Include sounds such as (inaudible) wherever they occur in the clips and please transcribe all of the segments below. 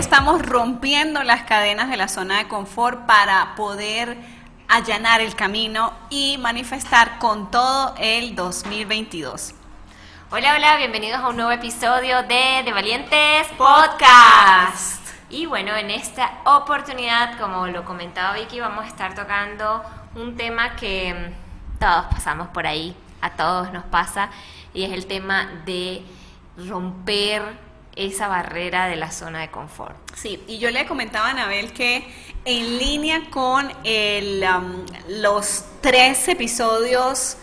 Estamos rompiendo las cadenas de la zona de confort para poder allanar el camino y manifestar con todo el 2022. Hola, hola, bienvenidos a un nuevo episodio de De Valientes Podcast. Y bueno, en esta oportunidad, como lo comentaba Vicky, vamos a estar tocando un tema que mm, todos pasamos por ahí, a todos nos pasa, y es el tema de romper esa barrera de la zona de confort. Sí, y yo le comentaba a Anabel que en línea con um, los tres episodios,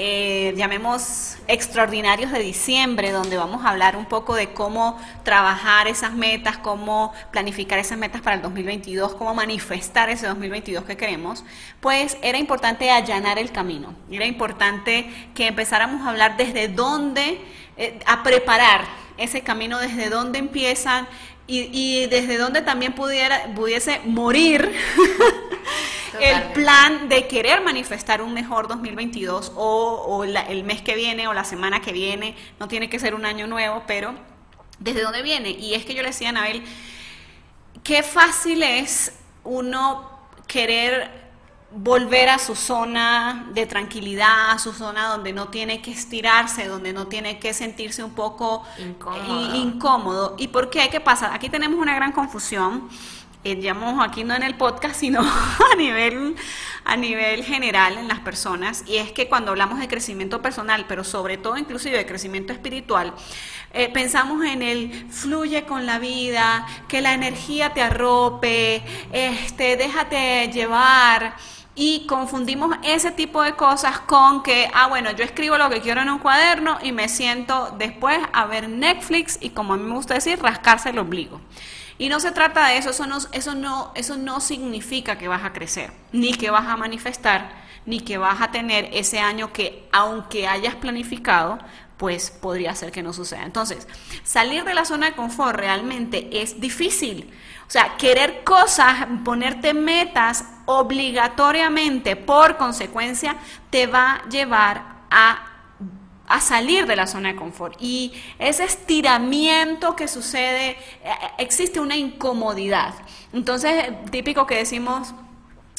eh, llamemos extraordinarios de diciembre, donde vamos a hablar un poco de cómo trabajar esas metas, cómo planificar esas metas para el 2022, cómo manifestar ese 2022 que queremos, pues era importante allanar el camino, era importante que empezáramos a hablar desde dónde, eh, a preparar ese camino, desde dónde empiezan y, desde dónde también pudiera, pudiese morir (laughs) el plan de querer manifestar un mejor 2022 o, el mes que viene o la semana que viene, no tiene que ser un año nuevo, pero desde dónde viene. Y es que yo le decía a Anabel, qué fácil es uno querer volver a su zona de tranquilidad, a su zona donde no tiene que estirarse, donde no tiene que sentirse un poco incómodo. ¿Y por qué? ¿Qué pasa? Aquí tenemos una gran confusión. Eh, digamos, aquí no en el podcast, (laughs) sino a nivel, a nivel general en las personas, y es que cuando hablamos de crecimiento personal, pero sobre todo inclusive de crecimiento espiritual, eh, pensamos en el fluye con la vida, que la energía te arrope, este, déjate llevar, y confundimos ese tipo de cosas con que, ah, bueno, yo escribo lo que quiero en un cuaderno y me siento después a ver Netflix y como a mí me gusta decir, rascarse el ombligo. Y no se trata de eso, eso no, eso no, eso no significa que vas a crecer, ni que vas a manifestar, ni que vas a tener ese año que, aunque hayas planificado, pues podría ser que no suceda. Entonces, salir de la zona de confort realmente es difícil. O sea, querer cosas, ponerte metas obligatoriamente, por consecuencia, te va a llevar a, a salir de la zona de confort. Y ese estiramiento que sucede, eh, existe una incomodidad. Entonces, típico que decimos,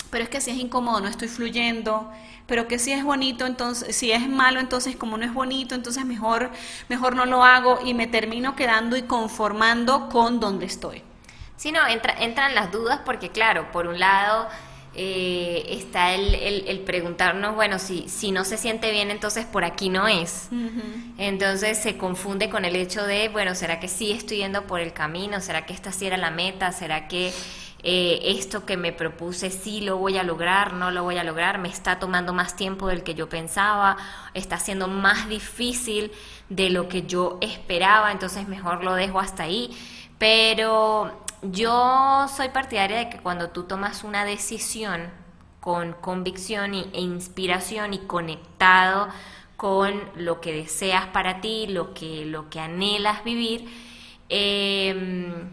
pero es que si es incómodo, no estoy fluyendo, pero que si es bonito, entonces, si es malo, entonces como no es bonito, entonces mejor, mejor no lo hago y me termino quedando y conformando con donde estoy. Sí, no, entran las dudas porque, claro, por un lado eh, está el, preguntarnos, bueno, si, si no se siente bien, entonces por aquí no es. Entonces se confunde con el hecho de, bueno, ¿será que sí estoy yendo por el camino? ¿Será que esta sí era la meta? ¿Será que eh, esto que me propuse sí lo voy a lograr? ¿No lo voy a lograr? ¿Me está tomando más tiempo del que yo pensaba? ¿Está siendo más difícil de lo que yo esperaba? Entonces mejor lo dejo hasta ahí. Pero yo soy partidaria de que cuando tú tomas una decisión con convicción e inspiración y conectado con lo que deseas para ti, lo que, lo que anhelas vivir, em,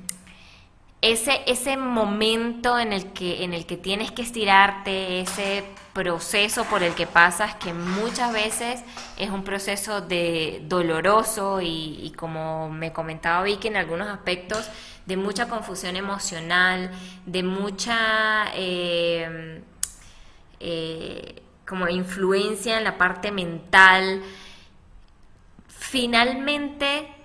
ese, ese momento en el, que, en el que tienes que estirarte, ese proceso por el que pasas, que muchas veces es un proceso de doloroso y, como me comentaba Vicky en algunos aspectos, de mucha confusión emocional, de mucha eh, eh, como influencia en la parte mental. Finalmente,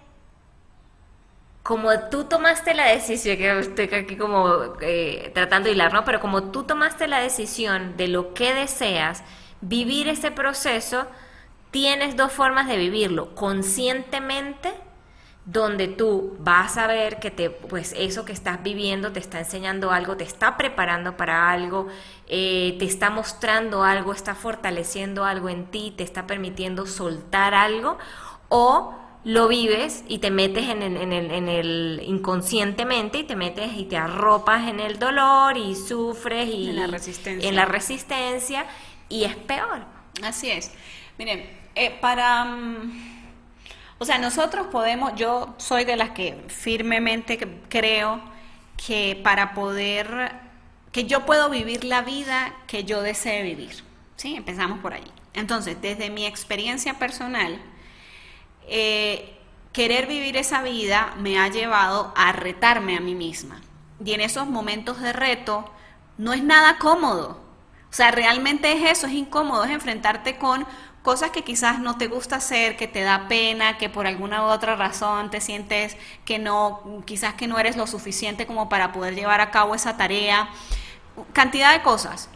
como tú tomaste la decisión, que estoy aquí como eh, tratando de hilar, ¿no? Pero como tú tomaste la decisión de lo que deseas, vivir ese proceso, tienes dos formas de vivirlo, conscientemente donde tú vas a ver que te, pues eso que estás viviendo te está enseñando algo, te está preparando para algo, eh, te está mostrando algo, está fortaleciendo algo en ti, te está permitiendo soltar algo, o lo vives y te metes en el, en, el, en el inconscientemente y te metes y te arropas en el dolor y sufres y En la resistencia. en la resistencia y es peor. Así es. Miren, eh, para... mm, o sea, nosotros podemos, yo soy de las que firmemente creo que para poder, que yo puedo vivir la vida que yo desee vivir. ¿Sí? Empezamos por ahí. Entonces, desde mi experiencia personal, eh, querer vivir esa vida me ha llevado a retarme a mí misma. Y en esos momentos de reto no es nada cómodo. O sea, realmente es eso, es incómodo, es enfrentarte con cosas que quizás no te gusta hacer, que te da pena, que por alguna u otra razón te sientes que no, quizás que no eres lo suficiente como para poder llevar a cabo esa tarea, cantidad de cosas.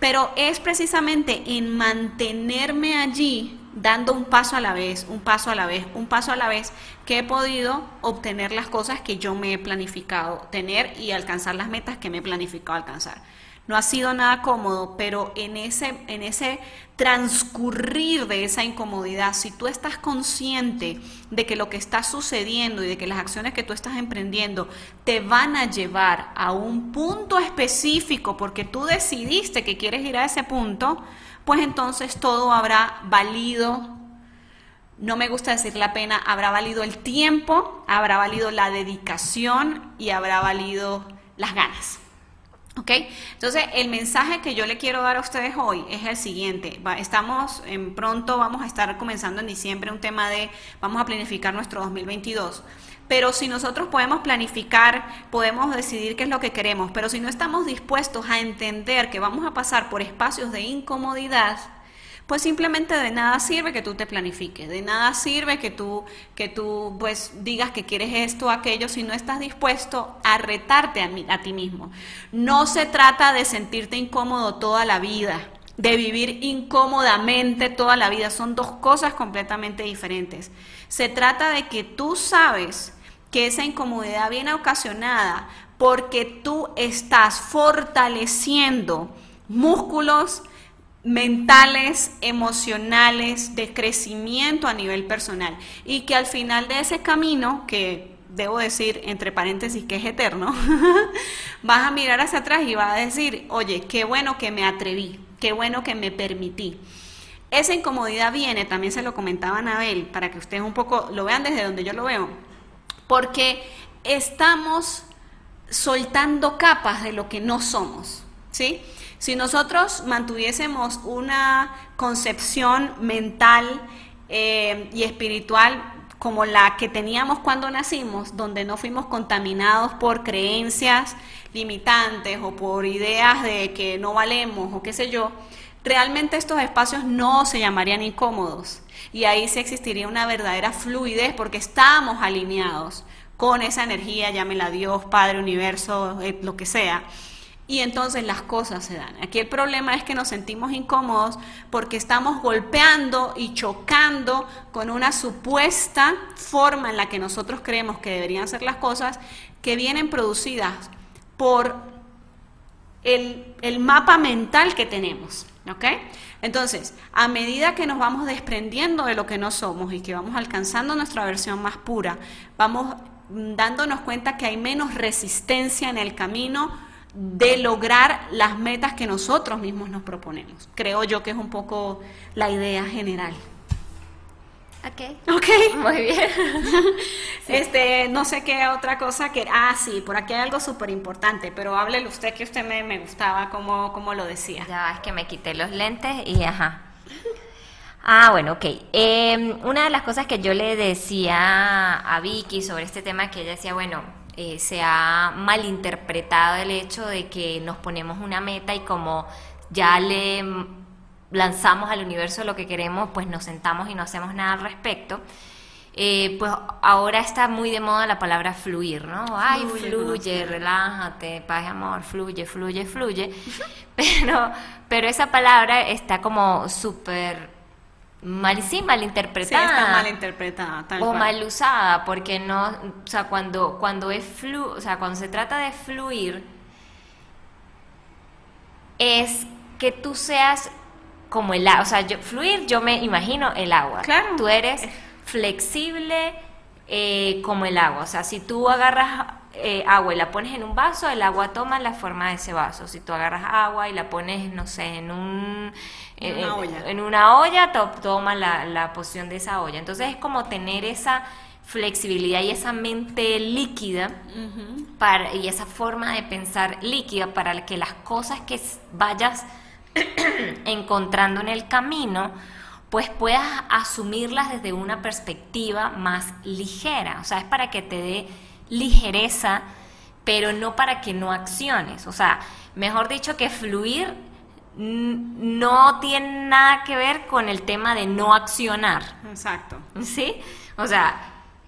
Pero es precisamente en mantenerme allí, dando un paso a la vez, un paso a la vez, un paso a la vez, que he podido obtener las cosas que yo me he planificado tener y alcanzar las metas que me he planificado alcanzar. No ha sido nada cómodo, pero en ese, en ese transcurrir de esa incomodidad, si tú estás consciente de que lo que está sucediendo y de que las acciones que tú estás emprendiendo te van a llevar a un punto específico porque tú decidiste que quieres ir a ese punto, pues entonces todo habrá valido no me gusta decir la pena, habrá valido el tiempo, habrá valido la dedicación y habrá valido las ganas. ¿Ok? Entonces, el mensaje que yo le quiero dar a ustedes hoy es el siguiente. Estamos en pronto, vamos a estar comenzando en diciembre un tema de, vamos a planificar nuestro 2022. Pero si nosotros podemos planificar, podemos decidir qué es lo que queremos, pero si no estamos dispuestos a entender que vamos a pasar por espacios de incomodidad, pues simplemente de nada sirve que tú te planifiques, de nada sirve que tú, que tú pues digas que quieres esto o aquello si no estás dispuesto a retarte a, mí- a ti mismo. No se trata de sentirte incómodo toda la vida, de vivir incómodamente toda la vida, son dos cosas completamente diferentes. Se trata de que tú sabes que esa incomodidad viene ocasionada porque tú estás fortaleciendo músculos, mentales, emocionales, de crecimiento a nivel personal. Y que al final de ese camino, que debo decir entre paréntesis que es eterno, (laughs) vas a mirar hacia atrás y vas a decir, oye, qué bueno que me atreví, qué bueno que me permití. Esa incomodidad viene, también se lo comentaba Anabel, para que ustedes un poco lo vean desde donde yo lo veo, porque estamos soltando capas de lo que no somos, ¿sí? Si nosotros mantuviésemos una concepción mental eh, y espiritual como la que teníamos cuando nacimos, donde no fuimos contaminados por creencias limitantes o por ideas de que no valemos o qué sé yo, realmente estos espacios no se llamarían incómodos y ahí sí existiría una verdadera fluidez porque estamos alineados con esa energía, llámela Dios, Padre, Universo, eh, lo que sea. Y entonces las cosas se dan. Aquí el problema es que nos sentimos incómodos porque estamos golpeando y chocando con una supuesta forma en la que nosotros creemos que deberían ser las cosas que vienen producidas por el, el mapa mental que tenemos. ¿Ok? Entonces, a medida que nos vamos desprendiendo de lo que no somos y que vamos alcanzando nuestra versión más pura, vamos dándonos cuenta que hay menos resistencia en el camino de lograr las metas que nosotros mismos nos proponemos. Creo yo que es un poco la idea general. Ok. Ok. Muy bien. (laughs) Este, no sé qué otra cosa que... Ah, sí, por aquí hay algo súper importante, pero háblele usted que usted me, me gustaba como, como lo decía. Ya es que me quité los lentes y ajá. Ah, bueno, ok. Eh, una de las cosas que yo le decía a Vicky sobre este tema, que ella decía, bueno, eh, se ha malinterpretado el hecho de que nos ponemos una meta y como ya le lanzamos al universo lo que queremos, pues nos sentamos y no hacemos nada al respecto. Eh, pues ahora está muy de moda la palabra fluir, ¿no? Ay, Fluye, relájate, paz y amor, fluye, fluye, fluye. (laughs) Pero, pero esa palabra está como súper mal, sí, Sí, malinterpretada. está mal interpretada. Tal o cual. mal usada, porque no, o sea, cuando, cuando es flu, o sea, cuando se trata de fluir, es que tú seas como el agua, o sea, yo, fluir, yo me imagino el agua. Claro. Tú eres flexible eh, como el agua. O sea, si tú agarras eh, agua y la pones en un vaso, el agua toma la forma de ese vaso. Si tú agarras agua y la pones, no sé, en un... En una olla. En una olla, to- toma la, la posición de esa olla. Entonces es como tener esa flexibilidad y esa mente líquida para, y esa forma de pensar líquida para que las cosas que vayas (clears throat) encontrando en el camino, pues puedas asumirlas desde una perspectiva más ligera. O sea, es para que te dé ligereza, pero no para que no acciones. O sea, mejor dicho que fluir no tiene nada que ver con el tema de no accionar. Exacto. ¿Sí? O sea,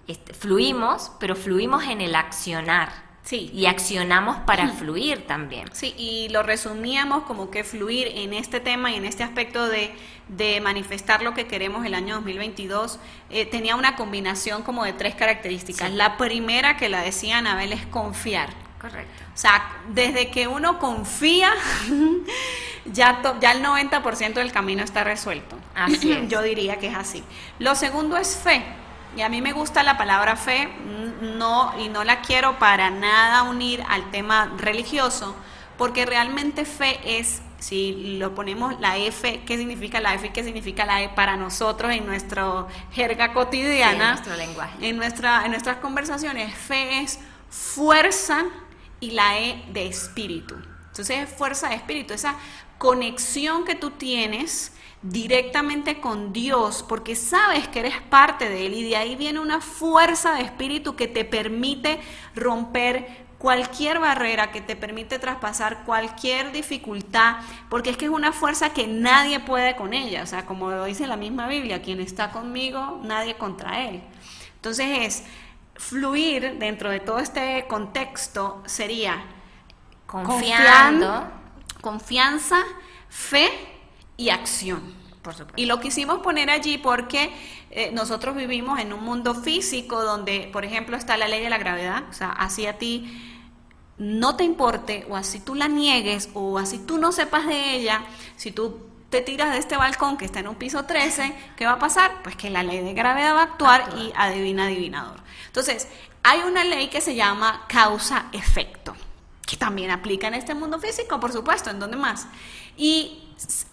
este, fluimos, pero fluimos en el accionar. Sí. Y accionamos para fluir también. Sí, y lo resumíamos como que fluir en este tema y en este aspecto de, de manifestar lo que queremos el año 2022 eh, tenía una combinación como de tres características. Sí. La primera que la decía Anabel es confiar. Correcto. O sea, desde que uno confía, (laughs) ya, to- ya el 90% del camino está resuelto. Así (clears throat) es. Yo diría que es así. Lo segundo es fe. Y a mí me gusta la palabra fe, no, y no la quiero para nada unir al tema religioso, porque realmente fe es, si lo ponemos la F, ¿qué significa la F y qué significa la E para nosotros en nuestra jerga Sí, cotidiana? en nuestro lenguaje. En, nuestra, en nuestras conversaciones, fe es fuerza y la E de espíritu. Entonces es fuerza de espíritu, esa conexión que tú tienes directamente con Dios, porque sabes que eres parte de Él y de ahí viene una fuerza de espíritu que te permite romper cualquier barrera, que te permite traspasar cualquier dificultad, porque es que es una fuerza que nadie puede con ella, o sea, como lo dice la misma Biblia, quien está conmigo, nadie contra Él. Entonces es fluir dentro de todo este contexto sería Confiando. confian- confianza, fe y acción. Y lo quisimos poner allí porque eh, nosotros vivimos en un mundo físico donde, por ejemplo, está la ley de la gravedad, o sea, así a ti no te importe o así tú la niegues o así tú no sepas de ella, si tú te tiras de este balcón que está en un piso 13, ¿qué va a pasar? Pues que la ley de gravedad va a actuar y adivina adivinador. Entonces, hay una ley que se llama causa-efecto, que también aplica en este mundo físico, por supuesto, ¿en dónde más? Y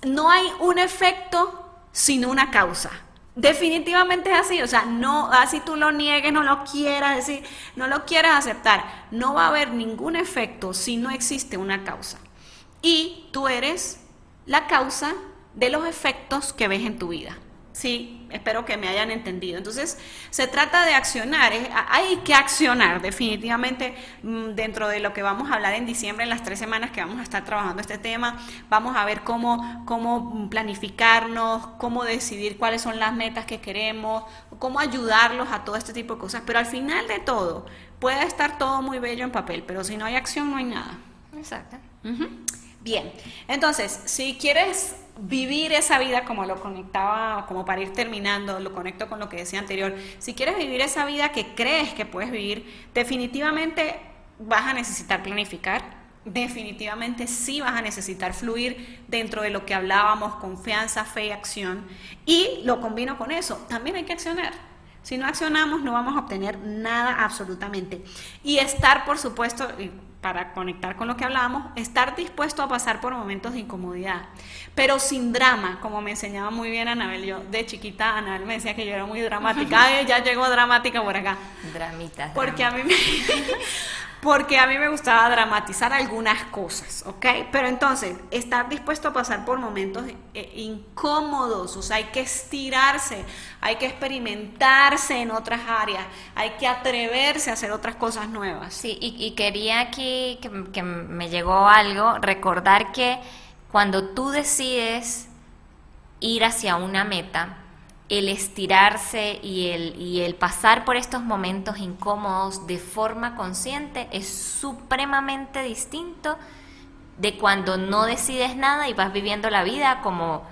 no hay un efecto sin una causa. Definitivamente es así, o sea, no, así tú lo niegues, no lo quieras decir, no lo quieras aceptar, no va a haber ningún efecto si no existe una causa. Y tú eres la causa de los efectos que ves en tu vida. Sí, espero que me hayan entendido. Entonces, se trata de accionar, es- hay que accionar definitivamente mm, dentro de lo que vamos a hablar en diciembre, en las tres semanas que vamos a estar trabajando este tema, vamos a ver cómo, cómo planificarnos, cómo decidir cuáles son las metas que queremos, cómo ayudarlos a todo este tipo de cosas. Pero al final de todo, puede estar todo muy bello en papel, pero si no hay acción, no hay nada. Exacto. Bien, entonces, si quieres vivir esa vida como lo conectaba, como para ir terminando, lo conecto con lo que decía anterior, si quieres vivir esa vida que crees que puedes vivir, definitivamente vas a necesitar planificar, definitivamente sí vas a necesitar fluir dentro de lo que hablábamos, confianza, fe y acción, y lo combino con eso, también hay que accionar. Si no accionamos no vamos a obtener nada absolutamente. Y estar, por supuesto, para conectar con lo que hablábamos, estar dispuesto a pasar por momentos de incomodidad, pero sin drama, como me enseñaba muy bien Anabel. Yo de chiquita, Anabel me decía que yo era muy dramática. (laughs) Ay, ya llegó dramática por acá. Dramitas. Porque a dramitas. mí me, (laughs) porque a mí me gustaba dramatizar algunas cosas, ¿ok? Pero entonces, estar dispuesto a pasar por momentos eh, incómodos, o sea, hay que estirarse, hay que experimentarse en otras áreas, hay que atreverse a hacer otras cosas nuevas. Sí, y, quería aquí que, que me llegó algo, recordar que cuando tú decides ir hacia una meta, el estirarse y el, y el pasar por estos momentos incómodos de forma consciente es supremamente distinto de cuando no decides nada y vas viviendo la vida como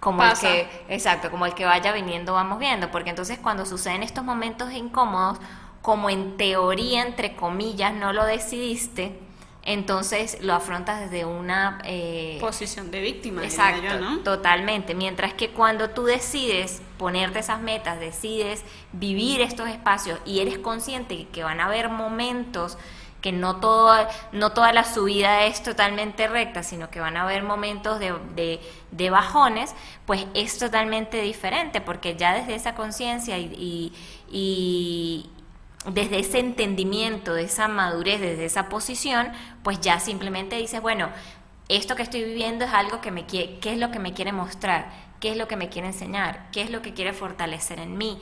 como el que exacto como el que vaya viniendo vamos viendo. Porque entonces cuando suceden estos momentos incómodos como en teoría entre comillas no lo decidiste entonces lo afrontas desde una eh, posición de víctima. Exacto, yo, ¿no? totalmente. Mientras que cuando tú decides ponerte esas metas, decides vivir estos espacios y eres consciente que van a haber momentos que no, todo, no toda la subida es totalmente recta, sino que van a haber momentos de, de, bajones, pues es totalmente diferente, porque ya desde esa conciencia y, y, desde ese entendimiento, de esa madurez, desde esa posición, pues ya simplemente dices, bueno, esto que estoy viviendo es algo que me quiere, ¿qué es lo que me quiere mostrar? ¿Qué es lo que me quiere enseñar? ¿Qué es lo que quiere fortalecer en mí?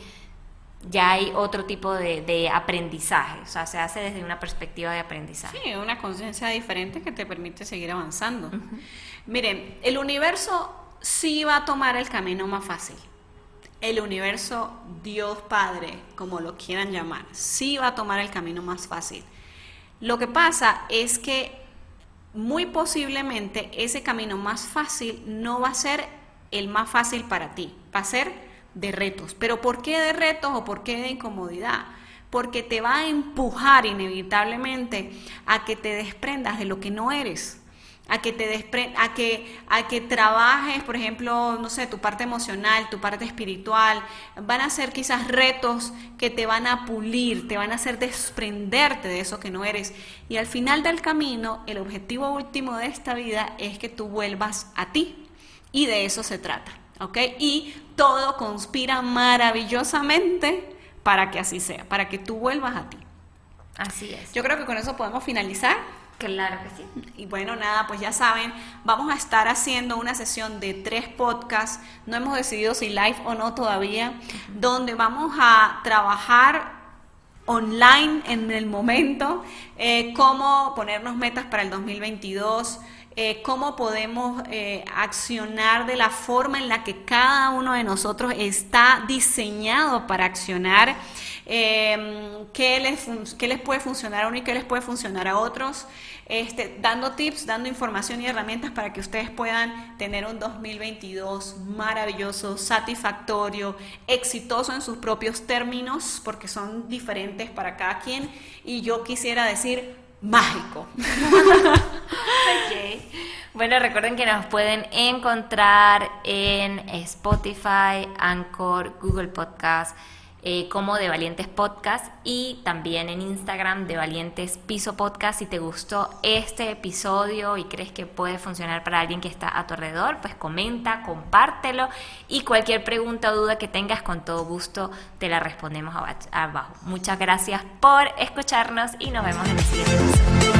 ya hay otro tipo de, aprendizaje, o sea, se hace desde una perspectiva de aprendizaje. Sí, una conciencia diferente que te permite seguir avanzando. Miren, el universo sí va a tomar el camino más fácil. El universo, Dios Padre, como lo quieran llamar, sí va a tomar el camino más fácil. Lo que pasa es que muy posiblemente ese camino más fácil no va a ser el más fácil para ti, va a ser de retos. ¿Pero por qué de retos o por qué de incomodidad? Porque te va a empujar inevitablemente a que te desprendas de lo que no eres, a que te despre a que a que trabajes, por ejemplo, no sé, tu parte emocional, tu parte espiritual, van a ser quizás retos que te van a pulir, te van a hacer desprenderte de eso que no eres y al final del camino, el objetivo último de esta vida es que tú vuelvas a ti y de eso se trata. ¿ok? Y todo conspira maravillosamente para que así sea, para que tú vuelvas a ti. Así es. Yo creo que con eso podemos finalizar. Claro que sí. Y bueno, nada, pues ya saben, vamos a estar haciendo una sesión de tres podcasts, no hemos decidido si live o no todavía, donde vamos a trabajar online en el momento, eh, cómo ponernos metas para el 2022, eh, cómo podemos eh, accionar de la forma en la que cada uno de nosotros está diseñado para accionar, em, qué, les, qué les puede funcionar a uno y qué les puede funcionar a otros, este, dando tips, dando información y herramientas para que ustedes puedan tener un 2022 maravilloso, satisfactorio, exitoso en sus propios términos, porque son diferentes para cada quien. Y yo quisiera decir mágico. Bueno, recuerden que nos pueden encontrar en Spotify, Anchor, Google Podcast, eh, como de Valientes Podcast y también en Instagram de Valientes Piso Podcast. Si te gustó este episodio y crees que puede funcionar para alguien que está a tu alrededor, pues comenta, compártelo y cualquier pregunta o duda que tengas, con todo gusto te la respondemos abajo. Muchas gracias por escucharnos y nos vemos en el siguiente episodio.